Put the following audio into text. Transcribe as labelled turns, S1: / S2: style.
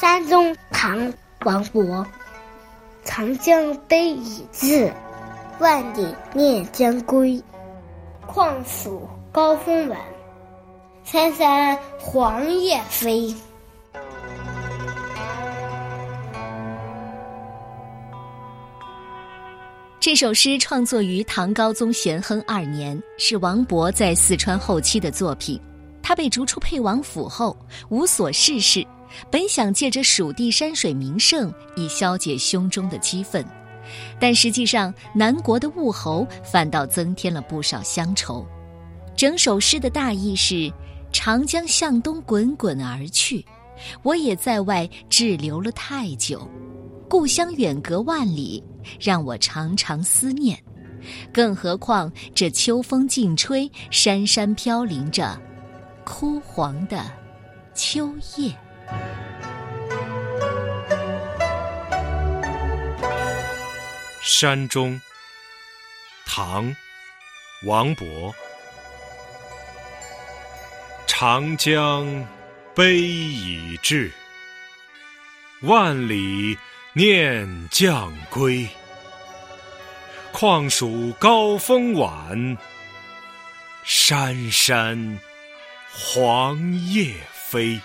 S1: 山中唐·王勃。长江悲已滞，万里念将归。况属高风晚，山山黄叶飞。
S2: 这首诗创作于唐高宗咸亨二年，是王勃在四川后期的作品。他被逐出沛王府后，无所事事，本想借着蜀地山水名胜以消解胸中的激愤，但实际上南国的物候反倒增添了不少乡愁。整首诗的大意是：长江向东滚滚而去，我也在外滞留了太久。故乡远隔万里，让我常常思念。更何况这秋风劲吹，山山飘零着枯黄的秋叶。
S3: 山中，唐，王勃。长江悲已滞，万里。念将归，况属高风晚，山山黄叶飞。